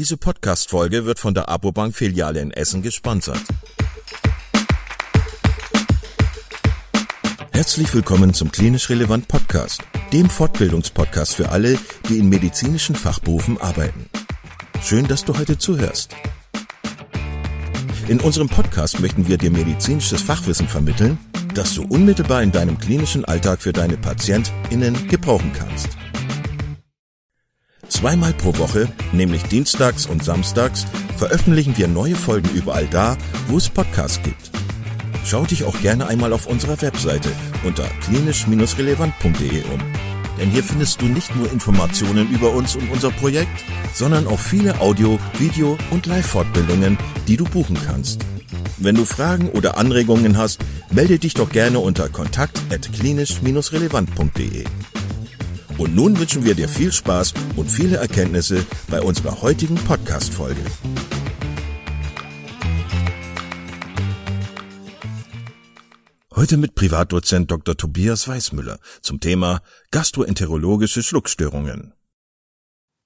Diese Podcast-Folge wird von der Abobank-Filiale in Essen gesponsert. Herzlich willkommen zum Klinisch Relevant Podcast, dem Fortbildungspodcast für alle, die in medizinischen Fachberufen arbeiten. Schön, dass du heute zuhörst. In unserem Podcast möchten wir dir medizinisches Fachwissen vermitteln, das du unmittelbar in deinem klinischen Alltag für deine PatientInnen gebrauchen kannst. Zweimal pro Woche, nämlich dienstags und samstags, veröffentlichen wir neue Folgen überall da, wo es Podcasts gibt. Schau dich auch gerne einmal auf unserer Webseite unter klinisch-relevant.de um. Denn hier findest du nicht nur Informationen über uns und unser Projekt, sondern auch viele Audio-, Video- und Live-Fortbildungen, die du buchen kannst. Wenn du Fragen oder Anregungen hast, melde dich doch gerne unter kontakt.klinisch-relevant.de. Und nun wünschen wir dir viel Spaß und viele Erkenntnisse bei unserer heutigen Podcast-Folge. Heute mit Privatdozent Dr. Tobias Weißmüller zum Thema gastroenterologische Schluckstörungen.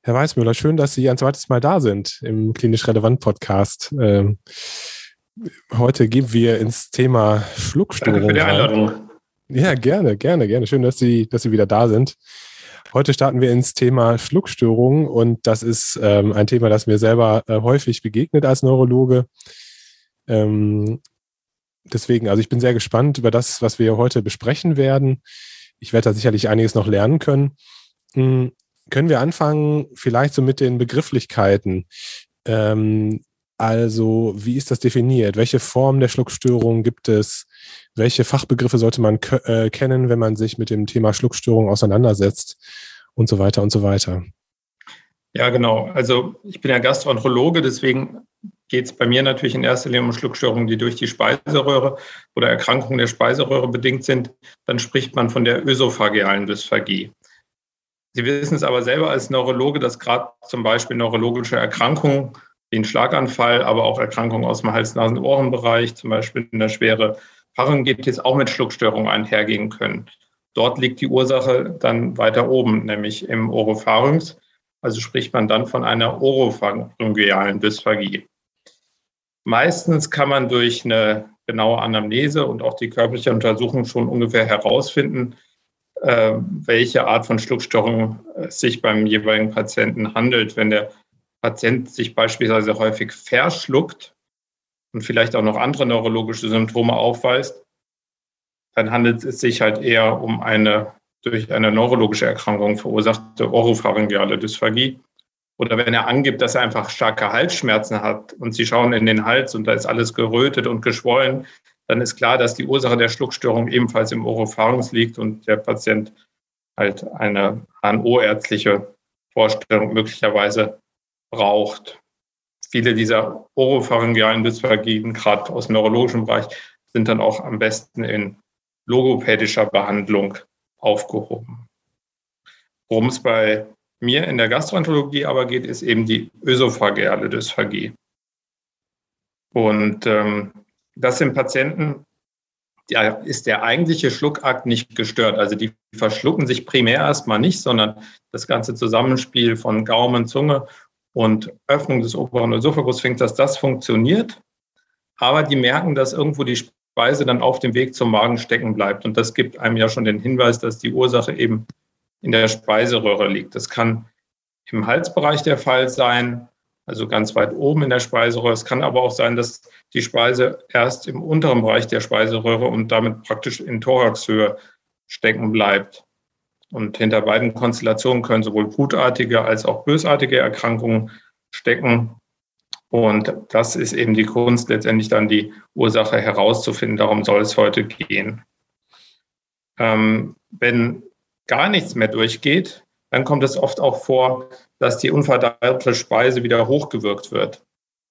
Herr Weißmüller, schön, dass Sie ein zweites Mal da sind im Klinisch Relevant Podcast. Ähm, heute gehen wir ins Thema Schluckstörungen. Danke für die Einladung. Ja, gerne, gerne, gerne. Schön, dass Sie, dass Sie wieder da sind. Heute starten wir ins Thema Schluckstörungen und das ist ähm, ein Thema, das mir selber äh, häufig begegnet als Neurologe. Ähm, deswegen, also ich bin sehr gespannt über das, was wir heute besprechen werden. Ich werde da sicherlich einiges noch lernen können. Hm, können wir anfangen, vielleicht so mit den Begrifflichkeiten? Ähm, also, wie ist das definiert? Welche Form der Schluckstörung gibt es? welche Fachbegriffe sollte man äh, kennen, wenn man sich mit dem Thema Schluckstörung auseinandersetzt und so weiter und so weiter. Ja, genau. Also ich bin ja Gastroenterologe, deswegen geht es bei mir natürlich in erster Linie um Schluckstörungen, die durch die Speiseröhre oder Erkrankungen der Speiseröhre bedingt sind. Dann spricht man von der ösophagealen Dysphagie. Sie wissen es aber selber als Neurologe, dass gerade zum Beispiel neurologische Erkrankungen ein Schlaganfall, aber auch Erkrankungen aus dem Hals-Nasen-Ohren-Bereich, zum Beispiel eine schwere Pharyngitis auch mit Schluckstörungen einhergehen können. Dort liegt die Ursache dann weiter oben, nämlich im Oropharynx. Also spricht man dann von einer oropharyngealen Dysphagie. Meistens kann man durch eine genaue Anamnese und auch die körperliche Untersuchung schon ungefähr herausfinden, äh, welche Art von Schluckstörung es sich beim jeweiligen Patienten handelt. Wenn der Patient sich beispielsweise häufig verschluckt, und vielleicht auch noch andere neurologische Symptome aufweist, dann handelt es sich halt eher um eine durch eine neurologische Erkrankung verursachte oropharyngeale Dysphagie. Oder wenn er angibt, dass er einfach starke Halsschmerzen hat und Sie schauen in den Hals und da ist alles gerötet und geschwollen, dann ist klar, dass die Ursache der Schluckstörung ebenfalls im Oropharynx liegt und der Patient halt eine HNO-ärztliche Vorstellung möglicherweise braucht viele dieser oropharyngealen Dysphagien, gerade aus dem neurologischen Bereich, sind dann auch am besten in logopädischer Behandlung aufgehoben. Worum es bei mir in der Gastroenterologie aber geht, ist eben die ösophageale Dysphagie. Und ähm, das sind Patienten, da ist der eigentliche Schluckakt nicht gestört. Also die verschlucken sich primär erstmal nicht, sondern das ganze Zusammenspiel von Gaumen, Zunge und Öffnung des oberen Esophagus fängt, dass das funktioniert. Aber die merken, dass irgendwo die Speise dann auf dem Weg zum Magen stecken bleibt. Und das gibt einem ja schon den Hinweis, dass die Ursache eben in der Speiseröhre liegt. Das kann im Halsbereich der Fall sein, also ganz weit oben in der Speiseröhre. Es kann aber auch sein, dass die Speise erst im unteren Bereich der Speiseröhre und damit praktisch in Thoraxhöhe stecken bleibt. Und hinter beiden Konstellationen können sowohl gutartige als auch bösartige Erkrankungen stecken. Und das ist eben die Kunst, letztendlich dann die Ursache herauszufinden. Darum soll es heute gehen. Ähm, wenn gar nichts mehr durchgeht, dann kommt es oft auch vor, dass die unverdaute Speise wieder hochgewirkt wird.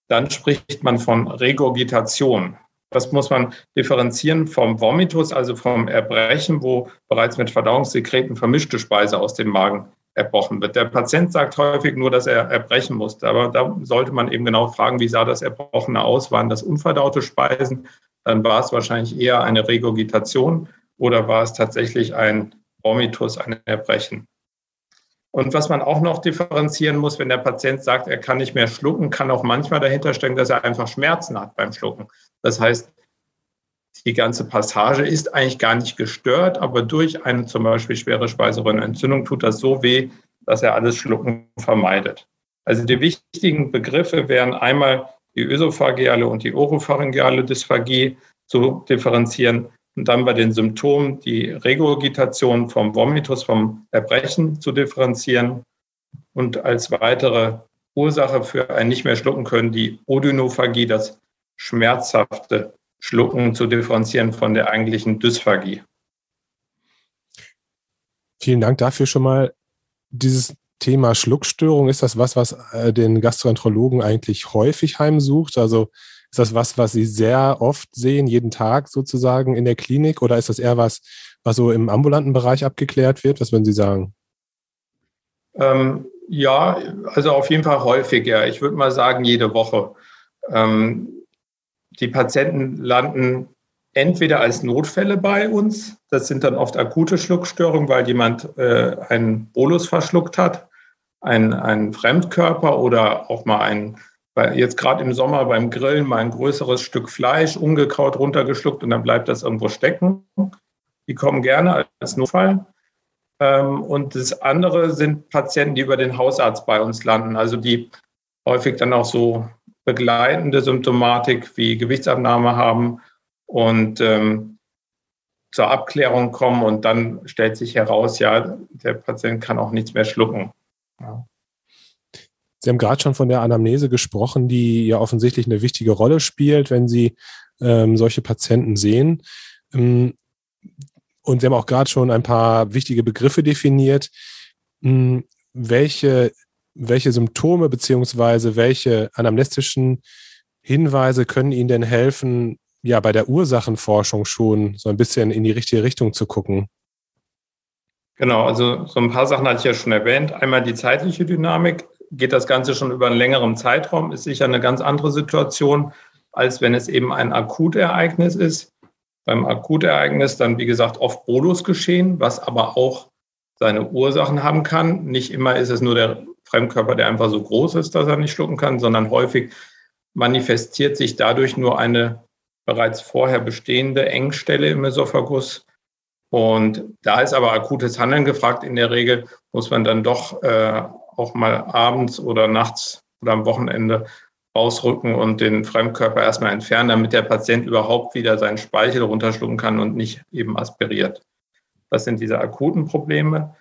Dann spricht man von Regurgitation. Das muss man differenzieren vom Vomitus, also vom Erbrechen, wo bereits mit Verdauungssekreten vermischte Speise aus dem Magen erbrochen wird. Der Patient sagt häufig nur, dass er erbrechen musste, aber da sollte man eben genau fragen, wie sah das Erbrochene aus? Waren das unverdaute Speisen? Dann war es wahrscheinlich eher eine Regurgitation oder war es tatsächlich ein Vomitus, ein Erbrechen? Und was man auch noch differenzieren muss, wenn der Patient sagt, er kann nicht mehr schlucken, kann auch manchmal dahinter stecken, dass er einfach Schmerzen hat beim Schlucken. Das heißt, die ganze Passage ist eigentlich gar nicht gestört, aber durch eine zum Beispiel schwere Speiseröhrenentzündung tut das so weh, dass er alles Schlucken vermeidet. Also die wichtigen Begriffe wären einmal die ösophageale und die oropharyngeale Dysphagie zu differenzieren und dann bei den Symptomen die Regurgitation vom Vomitus, vom Erbrechen zu differenzieren und als weitere Ursache für ein nicht mehr schlucken können die Odynophagie, das schmerzhafte Schlucken zu differenzieren von der eigentlichen Dysphagie. Vielen Dank dafür schon mal. Dieses Thema Schluckstörung, ist das was, was äh, den Gastroenterologen eigentlich häufig heimsucht? Also ist das was, was Sie sehr oft sehen, jeden Tag sozusagen in der Klinik? Oder ist das eher was, was so im ambulanten Bereich abgeklärt wird? Was würden Sie sagen? Ähm, ja, also auf jeden Fall häufiger. Ich würde mal sagen, jede Woche. Ähm, die Patienten landen entweder als Notfälle bei uns, das sind dann oft akute Schluckstörungen, weil jemand äh, einen Bolus verschluckt hat, ein, ein Fremdkörper oder auch mal ein, jetzt gerade im Sommer beim Grillen mal ein größeres Stück Fleisch ungekaut runtergeschluckt und dann bleibt das irgendwo stecken. Die kommen gerne als Notfall. Ähm, und das andere sind Patienten, die über den Hausarzt bei uns landen, also die häufig dann auch so begleitende Symptomatik wie Gewichtsabnahme haben und ähm, zur Abklärung kommen und dann stellt sich heraus, ja, der Patient kann auch nichts mehr schlucken. Ja. Sie haben gerade schon von der Anamnese gesprochen, die ja offensichtlich eine wichtige Rolle spielt, wenn Sie ähm, solche Patienten sehen. Ähm, und Sie haben auch gerade schon ein paar wichtige Begriffe definiert. Ähm, welche welche Symptome beziehungsweise welche anamnestischen Hinweise können Ihnen denn helfen, ja, bei der Ursachenforschung schon so ein bisschen in die richtige Richtung zu gucken? Genau, also so ein paar Sachen hatte ich ja schon erwähnt. Einmal die zeitliche Dynamik. Geht das Ganze schon über einen längeren Zeitraum, ist sicher eine ganz andere Situation, als wenn es eben ein Akutereignis ist. Beim Akutereignis dann, wie gesagt, oft Bolus geschehen, was aber auch seine Ursachen haben kann. Nicht immer ist es nur der Fremdkörper, der einfach so groß ist, dass er nicht schlucken kann, sondern häufig manifestiert sich dadurch nur eine bereits vorher bestehende Engstelle im Esophagus. Und da ist aber akutes Handeln gefragt. In der Regel muss man dann doch äh, auch mal abends oder nachts oder am Wochenende rausrücken und den Fremdkörper erstmal entfernen, damit der Patient überhaupt wieder seinen Speichel runterschlucken kann und nicht eben aspiriert. Das sind diese akuten Probleme.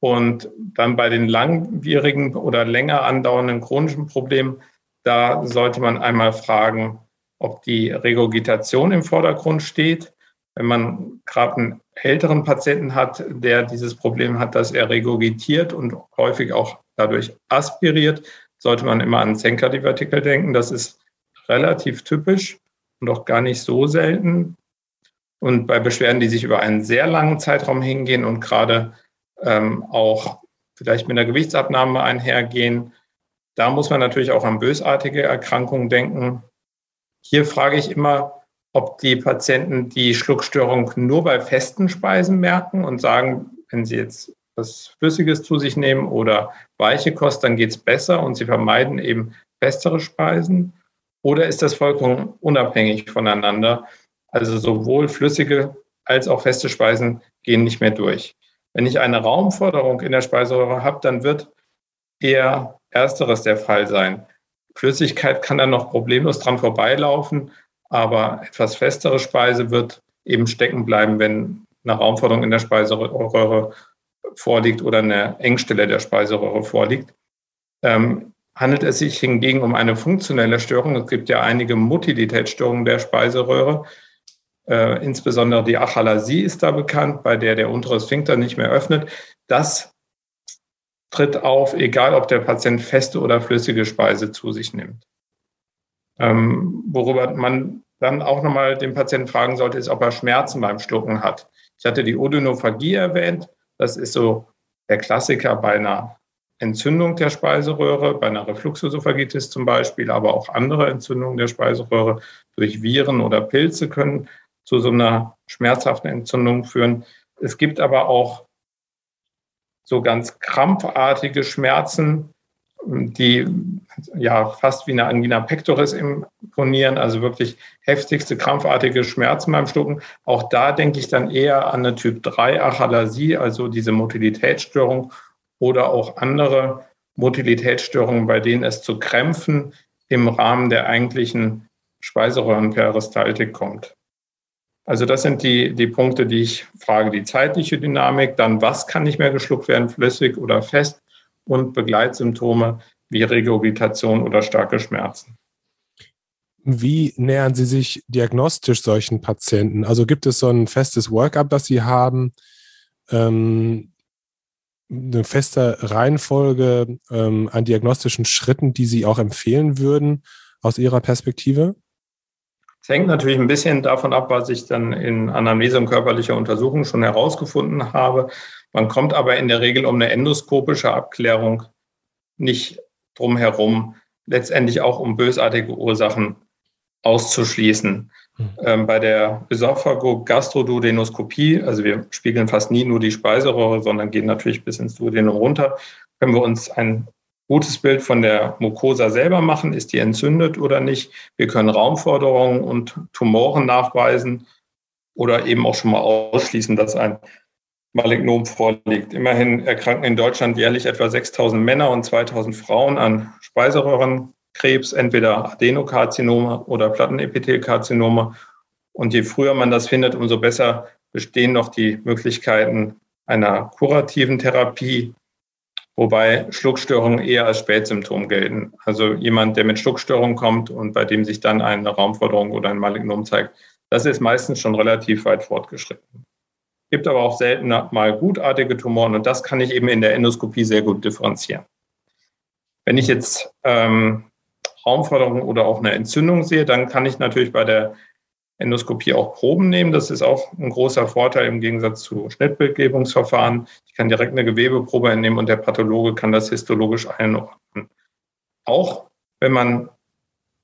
Und dann bei den langwierigen oder länger andauernden chronischen Problemen, da sollte man einmal fragen, ob die Regurgitation im Vordergrund steht. Wenn man gerade einen älteren Patienten hat, der dieses Problem hat, dass er regurgitiert und häufig auch dadurch aspiriert, sollte man immer an Zenker-Divertikel denken. Das ist relativ typisch und auch gar nicht so selten. Und bei Beschwerden, die sich über einen sehr langen Zeitraum hingehen und gerade ähm, auch vielleicht mit einer Gewichtsabnahme einhergehen. Da muss man natürlich auch an bösartige Erkrankungen denken. Hier frage ich immer, ob die Patienten die Schluckstörung nur bei festen Speisen merken und sagen, wenn sie jetzt was Flüssiges zu sich nehmen oder weiche Kost, dann geht es besser und sie vermeiden eben festere Speisen. Oder ist das vollkommen unabhängig voneinander? Also sowohl flüssige als auch feste Speisen gehen nicht mehr durch. Wenn ich eine Raumforderung in der Speiseröhre habe, dann wird eher ersteres der Fall sein. Flüssigkeit kann dann noch problemlos dran vorbeilaufen, aber etwas festere Speise wird eben stecken bleiben, wenn eine Raumforderung in der Speiseröhre vorliegt oder eine Engstelle der Speiseröhre vorliegt. Ähm, handelt es sich hingegen um eine funktionelle Störung, es gibt ja einige Motilitätsstörungen der Speiseröhre, äh, insbesondere die Achalasie ist da bekannt, bei der der untere Sphinkter nicht mehr öffnet. Das tritt auf, egal ob der Patient feste oder flüssige Speise zu sich nimmt. Ähm, worüber man dann auch nochmal den Patienten fragen sollte, ist, ob er Schmerzen beim Schlucken hat. Ich hatte die Odynophagie erwähnt. Das ist so der Klassiker bei einer Entzündung der Speiseröhre, bei einer Refluxosophagitis zum Beispiel, aber auch andere Entzündungen der Speiseröhre durch Viren oder Pilze können zu so einer schmerzhaften Entzündung führen. Es gibt aber auch so ganz krampfartige Schmerzen, die ja fast wie eine Angina pectoris imponieren, also wirklich heftigste krampfartige Schmerzen beim Schlucken. Auch da denke ich dann eher an eine Typ 3 Achalasie, also diese Motilitätsstörung oder auch andere Motilitätsstörungen, bei denen es zu Krämpfen im Rahmen der eigentlichen Speiseröhrenperistaltik kommt. Also das sind die, die Punkte, die ich frage. Die zeitliche Dynamik, dann was kann nicht mehr geschluckt werden, flüssig oder fest und Begleitsymptome wie Regurgitation oder starke Schmerzen. Wie nähern Sie sich diagnostisch solchen Patienten? Also gibt es so ein festes Workup, das Sie haben, ähm, eine feste Reihenfolge ähm, an diagnostischen Schritten, die Sie auch empfehlen würden aus Ihrer Perspektive? Es hängt natürlich ein bisschen davon ab, was ich dann in Anamnese und körperlicher Untersuchung schon herausgefunden habe. Man kommt aber in der Regel um eine endoskopische Abklärung nicht drum herum, letztendlich auch um bösartige Ursachen auszuschließen. Mhm. Ähm, bei der Esophago-Gastroduodenoskopie, also wir spiegeln fast nie nur die Speiseröhre, sondern gehen natürlich bis ins Duodenum runter, können wir uns ein gutes Bild von der Mucosa selber machen. Ist die entzündet oder nicht? Wir können Raumforderungen und Tumoren nachweisen oder eben auch schon mal ausschließen, dass ein Malignom vorliegt. Immerhin erkranken in Deutschland jährlich etwa 6000 Männer und 2000 Frauen an Speiseröhrenkrebs, entweder Adenokarzinome oder Plattenepithelkarzinome. Und je früher man das findet, umso besser bestehen noch die Möglichkeiten einer kurativen Therapie wobei Schluckstörungen eher als Spätsymptom gelten. Also jemand, der mit Schluckstörungen kommt und bei dem sich dann eine Raumforderung oder ein Malignom zeigt, das ist meistens schon relativ weit fortgeschritten. Gibt aber auch selten mal gutartige Tumoren und das kann ich eben in der Endoskopie sehr gut differenzieren. Wenn ich jetzt ähm, Raumforderungen oder auch eine Entzündung sehe, dann kann ich natürlich bei der Endoskopie auch Proben nehmen. Das ist auch ein großer Vorteil im Gegensatz zu Schnittbildgebungsverfahren. Ich kann direkt eine Gewebeprobe entnehmen und der Pathologe kann das histologisch einordnen. Auch wenn man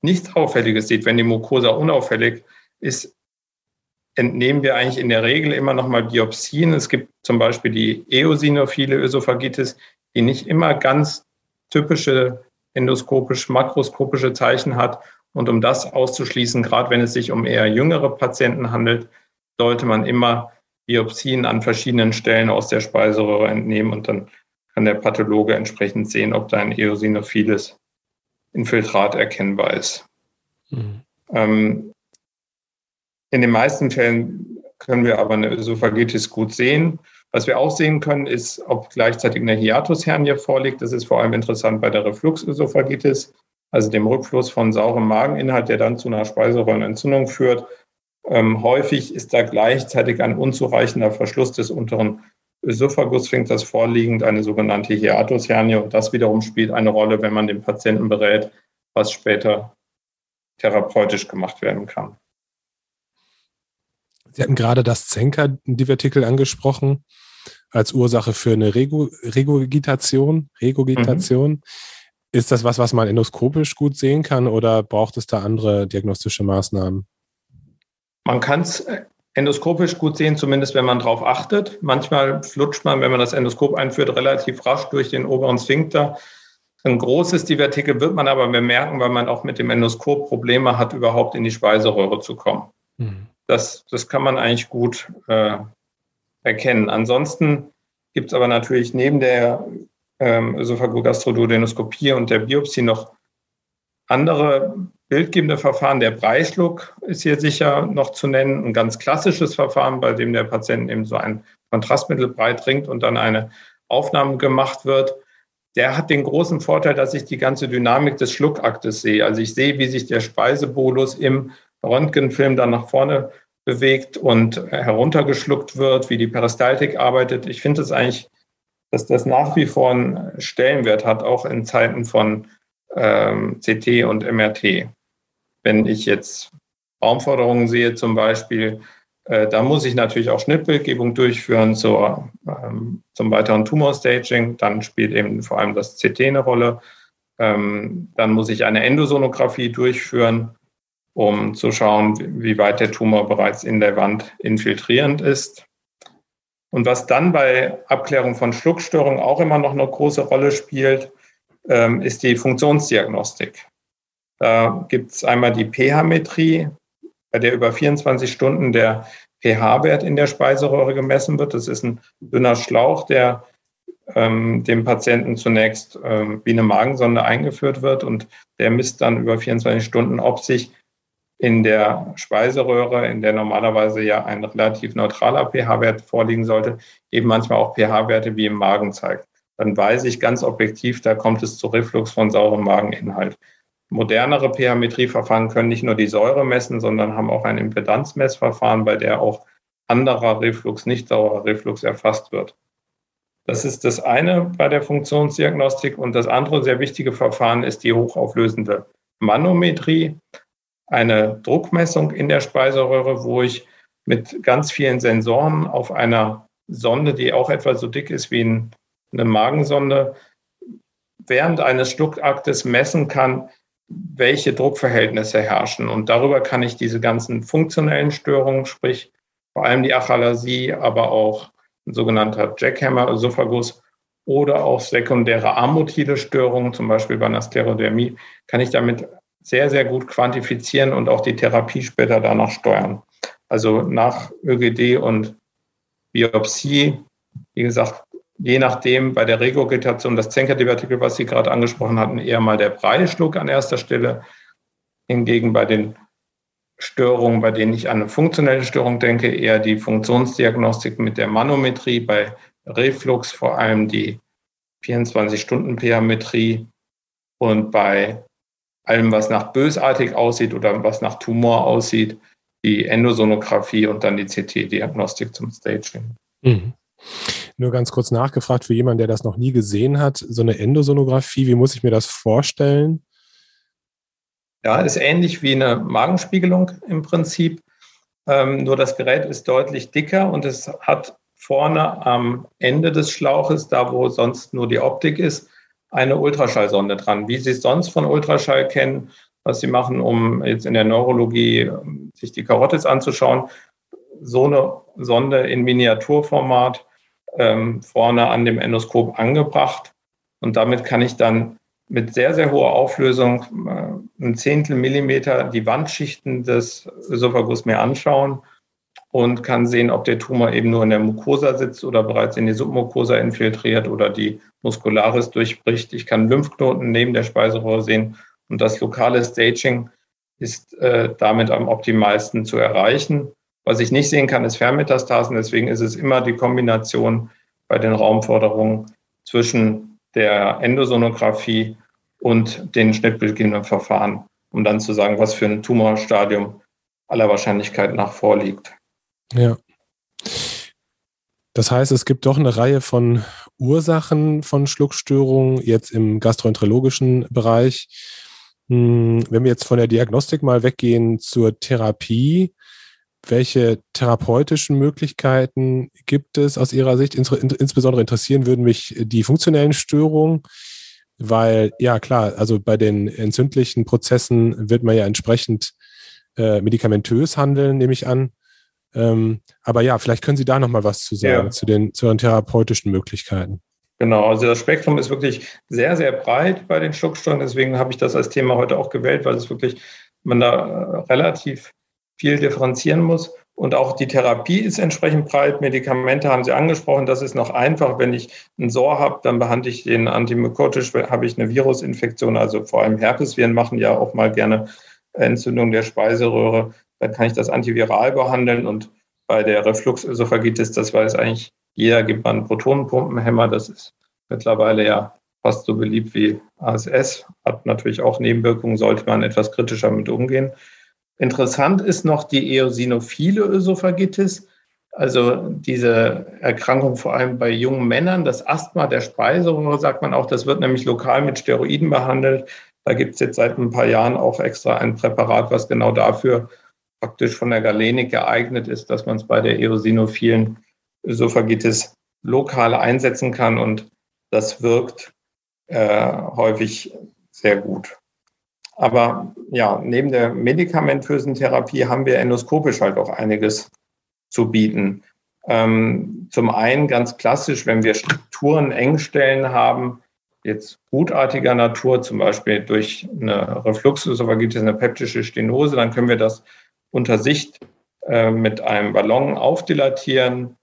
nichts Auffälliges sieht, wenn die Mucosa unauffällig ist, entnehmen wir eigentlich in der Regel immer noch mal Biopsien. Es gibt zum Beispiel die eosinophile Ösophagitis, die nicht immer ganz typische endoskopisch, makroskopische Zeichen hat und um das auszuschließen, gerade wenn es sich um eher jüngere Patienten handelt, sollte man immer Biopsien an verschiedenen Stellen aus der Speiseröhre entnehmen und dann kann der Pathologe entsprechend sehen, ob da ein eosinophiles Infiltrat erkennbar ist. Mhm. Ähm, in den meisten Fällen können wir aber eine Ösophagitis gut sehen. Was wir auch sehen können, ist, ob gleichzeitig eine Hiatushernie vorliegt. Das ist vor allem interessant bei der Refluxösophagitis also dem Rückfluss von saurem Mageninhalt, der dann zu einer Speiseröhrenentzündung führt. Ähm, häufig ist da gleichzeitig ein unzureichender Verschluss des unteren Ösophagussphinkters vorliegend, eine sogenannte Hiatushernie. Und das wiederum spielt eine Rolle, wenn man den Patienten berät, was später therapeutisch gemacht werden kann. Sie hatten gerade das Zenker-Divertikel angesprochen als Ursache für eine Regurgitation. Regurgitation. Mhm. Ist das was, was man endoskopisch gut sehen kann oder braucht es da andere diagnostische Maßnahmen? Man kann es endoskopisch gut sehen, zumindest wenn man darauf achtet. Manchmal flutscht man, wenn man das Endoskop einführt, relativ rasch durch den oberen Sphinkter. Ein großes Divertikel wird man aber bemerken, weil man auch mit dem Endoskop Probleme hat, überhaupt in die Speiseröhre zu kommen. Mhm. Das, das kann man eigentlich gut äh, erkennen. Ansonsten gibt es aber natürlich neben der ähm, Ösophagogastroduodenoskopie und der Biopsie noch andere bildgebende Verfahren. Der Breischluck ist hier sicher noch zu nennen. Ein ganz klassisches Verfahren, bei dem der Patient eben so ein Kontrastmittel breit trinkt und dann eine Aufnahme gemacht wird. Der hat den großen Vorteil, dass ich die ganze Dynamik des Schluckaktes sehe. Also ich sehe, wie sich der Speisebolus im Röntgenfilm dann nach vorne bewegt und heruntergeschluckt wird, wie die Peristaltik arbeitet. Ich finde es eigentlich dass das nach wie vor einen Stellenwert hat, auch in Zeiten von ähm, CT und MRT. Wenn ich jetzt Raumforderungen sehe zum Beispiel, äh, da muss ich natürlich auch Schnittbildgebung durchführen zur, ähm, zum weiteren Tumorstaging. Dann spielt eben vor allem das CT eine Rolle. Ähm, dann muss ich eine Endosonographie durchführen, um zu schauen, wie weit der Tumor bereits in der Wand infiltrierend ist. Und was dann bei Abklärung von Schluckstörungen auch immer noch eine große Rolle spielt, ähm, ist die Funktionsdiagnostik. Da gibt es einmal die pH-Metrie, bei der über 24 Stunden der pH-Wert in der Speiseröhre gemessen wird. Das ist ein dünner Schlauch, der ähm, dem Patienten zunächst ähm, wie eine Magensonde eingeführt wird und der misst dann über 24 Stunden, ob sich in der Speiseröhre, in der normalerweise ja ein relativ neutraler pH-Wert vorliegen sollte, eben manchmal auch pH-Werte wie im Magen zeigt. Dann weiß ich ganz objektiv, da kommt es zu Reflux von saurem Mageninhalt. Modernere pH-Metrieverfahren können nicht nur die Säure messen, sondern haben auch ein Impedanzmessverfahren, bei der auch anderer Reflux, nicht saurer Reflux erfasst wird. Das ist das eine bei der Funktionsdiagnostik. Und das andere sehr wichtige Verfahren ist die hochauflösende Manometrie, eine Druckmessung in der Speiseröhre, wo ich mit ganz vielen Sensoren auf einer Sonde, die auch etwa so dick ist wie eine Magensonde, während eines Schluckaktes messen kann, welche Druckverhältnisse herrschen. Und darüber kann ich diese ganzen funktionellen Störungen, sprich vor allem die Achalasie, aber auch ein sogenannter Jackhammer-Esophagus oder auch sekundäre amotile Störungen, zum Beispiel bei einer Sklerodermie, kann ich damit sehr, sehr gut quantifizieren und auch die Therapie später danach steuern. Also nach ÖGD und Biopsie, wie gesagt, je nachdem bei der Regurgitation, das Zenker-Divertikel, was Sie gerade angesprochen hatten, eher mal der Breischluck an erster Stelle. Hingegen bei den Störungen, bei denen ich an eine funktionelle Störung denke, eher die Funktionsdiagnostik mit der Manometrie, bei Reflux vor allem die 24-Stunden-PH-Metrie und bei allem, was nach bösartig aussieht oder was nach Tumor aussieht, die Endosonographie und dann die CT-Diagnostik zum Staging. Mhm. Nur ganz kurz nachgefragt für jemanden, der das noch nie gesehen hat, so eine Endosonographie, wie muss ich mir das vorstellen? Ja, ist ähnlich wie eine Magenspiegelung im Prinzip. Ähm, nur das Gerät ist deutlich dicker und es hat vorne am Ende des Schlauches, da wo sonst nur die Optik ist, eine Ultraschallsonde dran. Wie Sie es sonst von Ultraschall kennen, was Sie machen, um jetzt in der Neurologie ähm, sich die Karotis anzuschauen, so eine Sonde in Miniaturformat ähm, vorne an dem Endoskop angebracht. Und damit kann ich dann mit sehr, sehr hoher Auflösung äh, ein Zehntel Millimeter die Wandschichten des Ösophagus mir anschauen und kann sehen, ob der Tumor eben nur in der Mucosa sitzt oder bereits in die Submucosa infiltriert oder die Muscularis durchbricht. Ich kann Lymphknoten neben der Speiseröhre sehen und das lokale Staging ist äh, damit am optimalsten zu erreichen. Was ich nicht sehen kann, ist Fernmetastasen. Deswegen ist es immer die Kombination bei den Raumforderungen zwischen der Endosonographie und den schnittbildgebenden Verfahren, um dann zu sagen, was für ein Tumorstadium aller Wahrscheinlichkeit nach vorliegt. Ja. Das heißt, es gibt doch eine Reihe von Ursachen von Schluckstörungen jetzt im gastroenterologischen Bereich. Hm, wenn wir jetzt von der Diagnostik mal weggehen zur Therapie, welche therapeutischen Möglichkeiten gibt es aus Ihrer Sicht? Insbesondere interessieren würden mich die funktionellen Störungen, weil, ja klar, also bei den entzündlichen Prozessen wird man ja entsprechend äh, medikamentös handeln, nehme ich an. Ähm, aber ja, vielleicht können Sie da nochmal was zu sagen, ja. zu, den, zu den therapeutischen Möglichkeiten. Genau, also das Spektrum ist wirklich sehr, sehr breit bei den Schlucksteuern. Deswegen habe ich das als Thema heute auch gewählt, weil es wirklich, man da relativ viel differenzieren muss. Und auch die Therapie ist entsprechend breit. Medikamente haben Sie angesprochen. Das ist noch einfach. Wenn ich einen SOR habe, dann behandle ich den antimykotisch. Habe ich eine Virusinfektion, also vor allem Herpesviren machen ja auch mal gerne Entzündung der Speiseröhre. Dann kann ich das antiviral behandeln. Und bei der Refluxösophagitis, das weiß eigentlich jeder, gibt man Protonenpumpenhemmer. Das ist mittlerweile ja fast so beliebt wie ASS. Hat natürlich auch Nebenwirkungen, sollte man etwas kritischer mit umgehen. Interessant ist noch die eosinophile Ösophagitis, also diese Erkrankung vor allem bei jungen Männern. Das Asthma der Speiseröhre, sagt man auch, das wird nämlich lokal mit Steroiden behandelt. Da gibt es jetzt seit ein paar Jahren auch extra ein Präparat, was genau dafür praktisch von der Galenik geeignet ist, dass man es bei der eosinophilen Ösophagitis lokal einsetzen kann und das wirkt äh, häufig sehr gut. Aber ja, neben der medikamentösen Therapie haben wir endoskopisch halt auch einiges zu bieten. Ähm, zum einen ganz klassisch, wenn wir Strukturen, Engstellen haben, jetzt gutartiger Natur, zum Beispiel durch eine Refluxesophagitis, eine peptische Stenose, dann können wir das unter Sicht äh, mit einem Ballon aufdilatieren,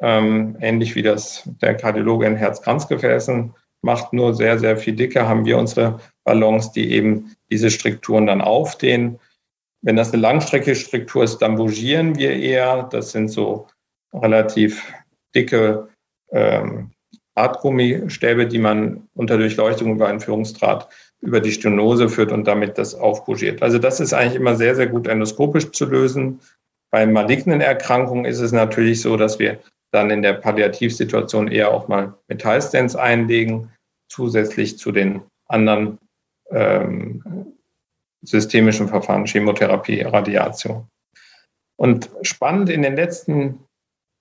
ähm, ähnlich wie das der Kardiologe in Herz-Kranzgefäßen macht, nur sehr, sehr viel dicker haben wir unsere Ballons, die eben diese Strukturen dann aufdehnen. Wenn das eine langstreckige Struktur ist, dann bougieren wir eher. Das sind so relativ dicke ähm, Hartgummistäbe, die man unter Durchleuchtung über einen Führungsdraht über die Stenose führt und damit das aufbougiert. Also das ist eigentlich immer sehr, sehr gut endoskopisch zu lösen. Bei malignen Erkrankungen ist es natürlich so, dass wir dann in der Palliativsituation eher auch mal Metallstents einlegen, zusätzlich zu den anderen ähm, systemischen Verfahren, Chemotherapie, Radiation. Und spannend in den letzten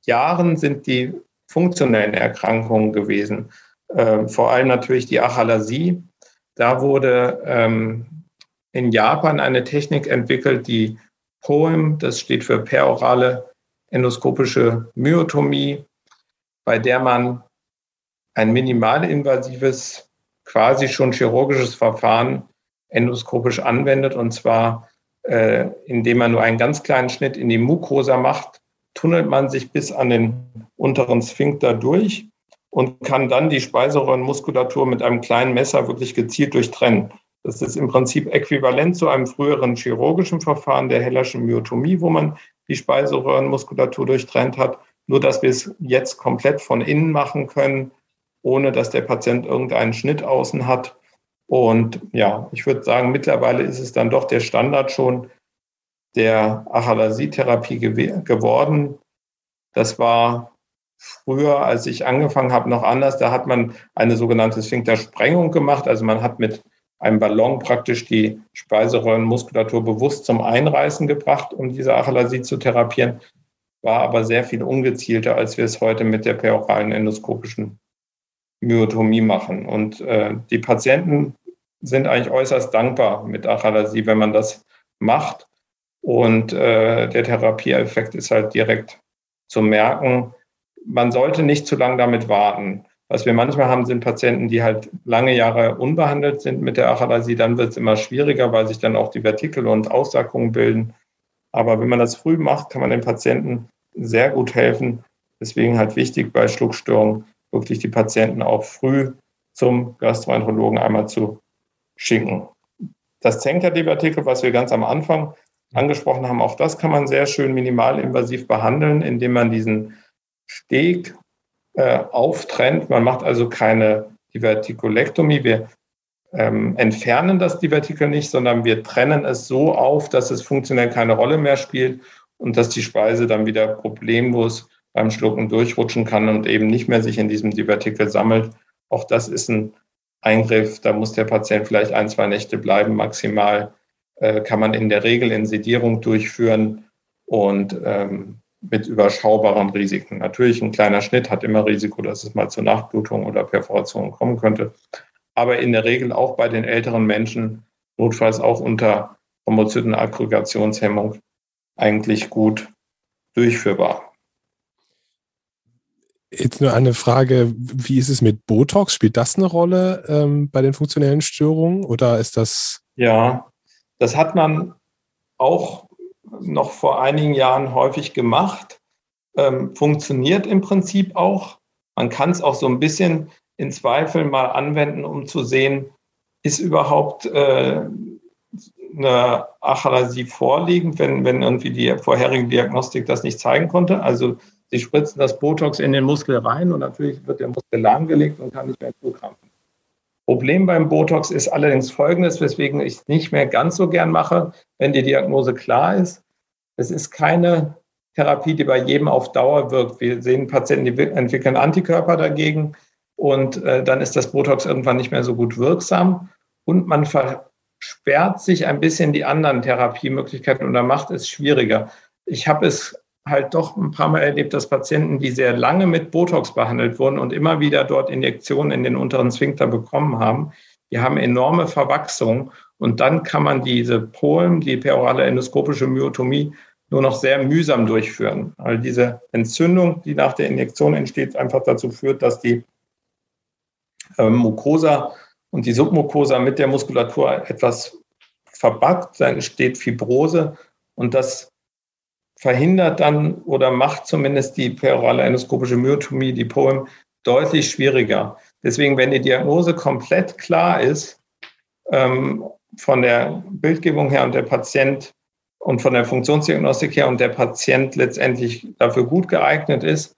Jahren sind die funktionellen Erkrankungen gewesen. Ähm, vor allem natürlich die Achalasie. Da wurde ähm, in Japan eine Technik entwickelt, die POEM, das steht für perorale endoskopische Myotomie, bei der man ein minimalinvasives, quasi schon chirurgisches Verfahren endoskopisch anwendet, und zwar äh, indem man nur einen ganz kleinen Schnitt in die Mucosa macht, tunnelt man sich bis an den unteren Sphinkter durch und kann dann die Speiseröhrenmuskulatur mit einem kleinen Messer wirklich gezielt durchtrennen. Das ist im Prinzip äquivalent zu einem früheren chirurgischen Verfahren der Hellerschen Myotomie, wo man die Speiseröhrenmuskulatur durchtrennt hat. Nur, dass wir es jetzt komplett von innen machen können, ohne dass der Patient irgendeinen Schnitt außen hat. Und ja, ich würde sagen, mittlerweile ist es dann doch der Standard schon der Achalasie-Therapie geworden. Das war früher, als ich angefangen habe, noch anders. Da hat man eine sogenannte Sphinktersprengung gemacht. Also man hat mit einem Ballon praktisch die Speiseröhrenmuskulatur bewusst zum Einreißen gebracht, um diese Achalasie zu therapieren, war aber sehr viel ungezielter, als wir es heute mit der peroralen endoskopischen Myotomie machen. Und äh, die Patienten sind eigentlich äußerst dankbar mit Achalasie, wenn man das macht. Und äh, der Therapieeffekt ist halt direkt zu merken. Man sollte nicht zu lange damit warten. Was wir manchmal haben, sind Patienten, die halt lange Jahre unbehandelt sind mit der Achalasie. Dann wird es immer schwieriger, weil sich dann auch die Vertikel und Aussackungen bilden. Aber wenn man das früh macht, kann man den Patienten sehr gut helfen. Deswegen halt wichtig bei Schluckstörungen wirklich die Patienten auch früh zum Gastroenterologen einmal zu schicken. Das Zenker-Divertikel, was wir ganz am Anfang angesprochen haben, auch das kann man sehr schön minimalinvasiv behandeln, indem man diesen Steg äh, auftrennt. Man macht also keine Divertikulektomie. Wir ähm, entfernen das Divertikel nicht, sondern wir trennen es so auf, dass es funktionell keine Rolle mehr spielt und dass die Speise dann wieder problemlos beim Schlucken durchrutschen kann und eben nicht mehr sich in diesem Divertikel sammelt. Auch das ist ein Eingriff, da muss der Patient vielleicht ein, zwei Nächte bleiben, maximal äh, kann man in der Regel in Sedierung durchführen und ähm, mit überschaubaren Risiken. Natürlich ein kleiner Schnitt hat immer Risiko, dass es mal zur Nachblutung oder Perforation kommen könnte. Aber in der Regel auch bei den älteren Menschen, notfalls auch unter Homozytenaggregationshemmung, eigentlich gut durchführbar. Jetzt nur eine Frage, wie ist es mit Botox? Spielt das eine Rolle ähm, bei den funktionellen Störungen oder ist das? Ja, das hat man auch noch vor einigen Jahren häufig gemacht. Ähm, funktioniert im Prinzip auch. Man kann es auch so ein bisschen in Zweifel mal anwenden, um zu sehen, ist überhaupt äh, eine Achalasie vorliegend, wenn, wenn irgendwie die vorherige Diagnostik das nicht zeigen konnte. Also sie spritzen das Botox in den Muskel rein und natürlich wird der Muskel lahmgelegt und kann nicht mehr zukrampfen. Problem beim Botox ist allerdings folgendes, weswegen ich es nicht mehr ganz so gern mache, wenn die Diagnose klar ist. Es ist keine Therapie, die bei jedem auf Dauer wirkt. Wir sehen Patienten, die entwickeln Antikörper dagegen und äh, dann ist das Botox irgendwann nicht mehr so gut wirksam und man versperrt sich ein bisschen die anderen Therapiemöglichkeiten und dann macht es schwieriger. Ich habe es halt doch ein paar Mal erlebt, dass Patienten, die sehr lange mit Botox behandelt wurden und immer wieder dort Injektionen in den unteren Sphinkter bekommen haben, die haben enorme Verwachsung und dann kann man diese Polen, die perorale endoskopische Myotomie, nur noch sehr mühsam durchführen. Weil diese Entzündung, die nach der Injektion entsteht, einfach dazu führt, dass die ähm, Mucosa und die Submucosa mit der Muskulatur etwas verbackt, dann entsteht Fibrose und das verhindert dann oder macht zumindest die perorale endoskopische Myotomie, die POEM, deutlich schwieriger. Deswegen, wenn die Diagnose komplett klar ist, ähm, von der Bildgebung her und der Patient und von der Funktionsdiagnostik her und der Patient letztendlich dafür gut geeignet ist,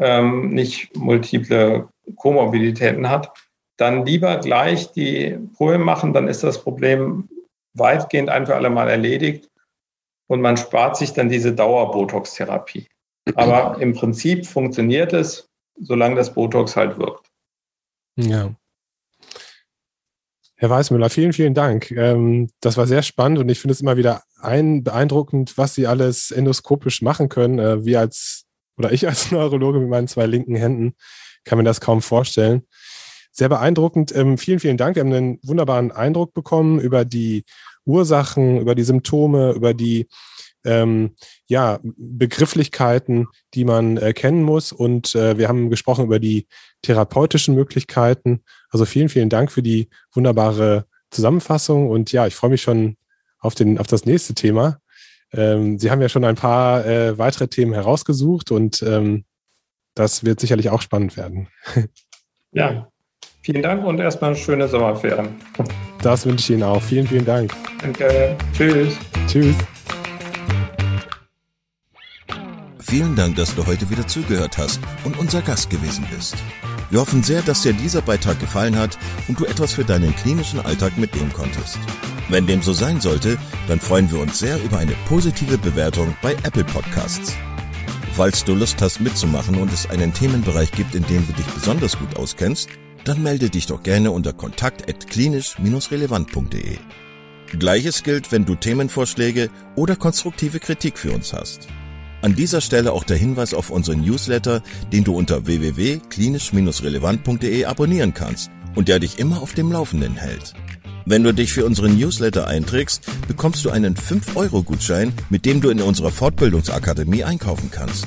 ähm, nicht multiple Komorbiditäten hat, dann lieber gleich die Probe machen, dann ist das Problem weitgehend ein für alle Mal erledigt und man spart sich dann diese Dauer-Botox-Therapie. Aber im Prinzip funktioniert es, solange das Botox halt wirkt. Ja. Herr Weißmüller, vielen, vielen Dank. Ähm, das war sehr spannend und ich finde es immer wieder ein, beeindruckend, was Sie alles endoskopisch machen können. Äh, wir als, oder ich als Neurologe mit meinen zwei linken Händen kann mir das kaum vorstellen. Sehr beeindruckend. Ähm, vielen, vielen Dank. Wir haben einen wunderbaren Eindruck bekommen über die Ursachen, über die Symptome, über die ähm, ja, Begrifflichkeiten, die man äh, muss. Und äh, wir haben gesprochen über die therapeutischen Möglichkeiten. Also vielen, vielen Dank für die wunderbare Zusammenfassung. Und ja, ich freue mich schon auf, den, auf das nächste Thema. Ähm, Sie haben ja schon ein paar äh, weitere Themen herausgesucht und ähm, das wird sicherlich auch spannend werden. Ja, vielen Dank und erstmal eine schöne Sommerferien. Das wünsche ich Ihnen auch. Vielen, vielen Dank. Danke. Tschüss. Tschüss. Vielen Dank, dass du heute wieder zugehört hast und unser Gast gewesen bist. Wir hoffen sehr, dass dir dieser Beitrag gefallen hat und du etwas für deinen klinischen Alltag mitnehmen konntest. Wenn dem so sein sollte, dann freuen wir uns sehr über eine positive Bewertung bei Apple Podcasts. Falls du Lust hast mitzumachen und es einen Themenbereich gibt, in dem du dich besonders gut auskennst, dann melde dich doch gerne unter kontakt@klinisch-relevant.de. Gleiches gilt, wenn du Themenvorschläge oder konstruktive Kritik für uns hast. An dieser Stelle auch der Hinweis auf unseren Newsletter, den du unter www.klinisch-relevant.de abonnieren kannst und der dich immer auf dem Laufenden hält. Wenn du dich für unseren Newsletter einträgst, bekommst du einen 5-Euro-Gutschein, mit dem du in unserer Fortbildungsakademie einkaufen kannst.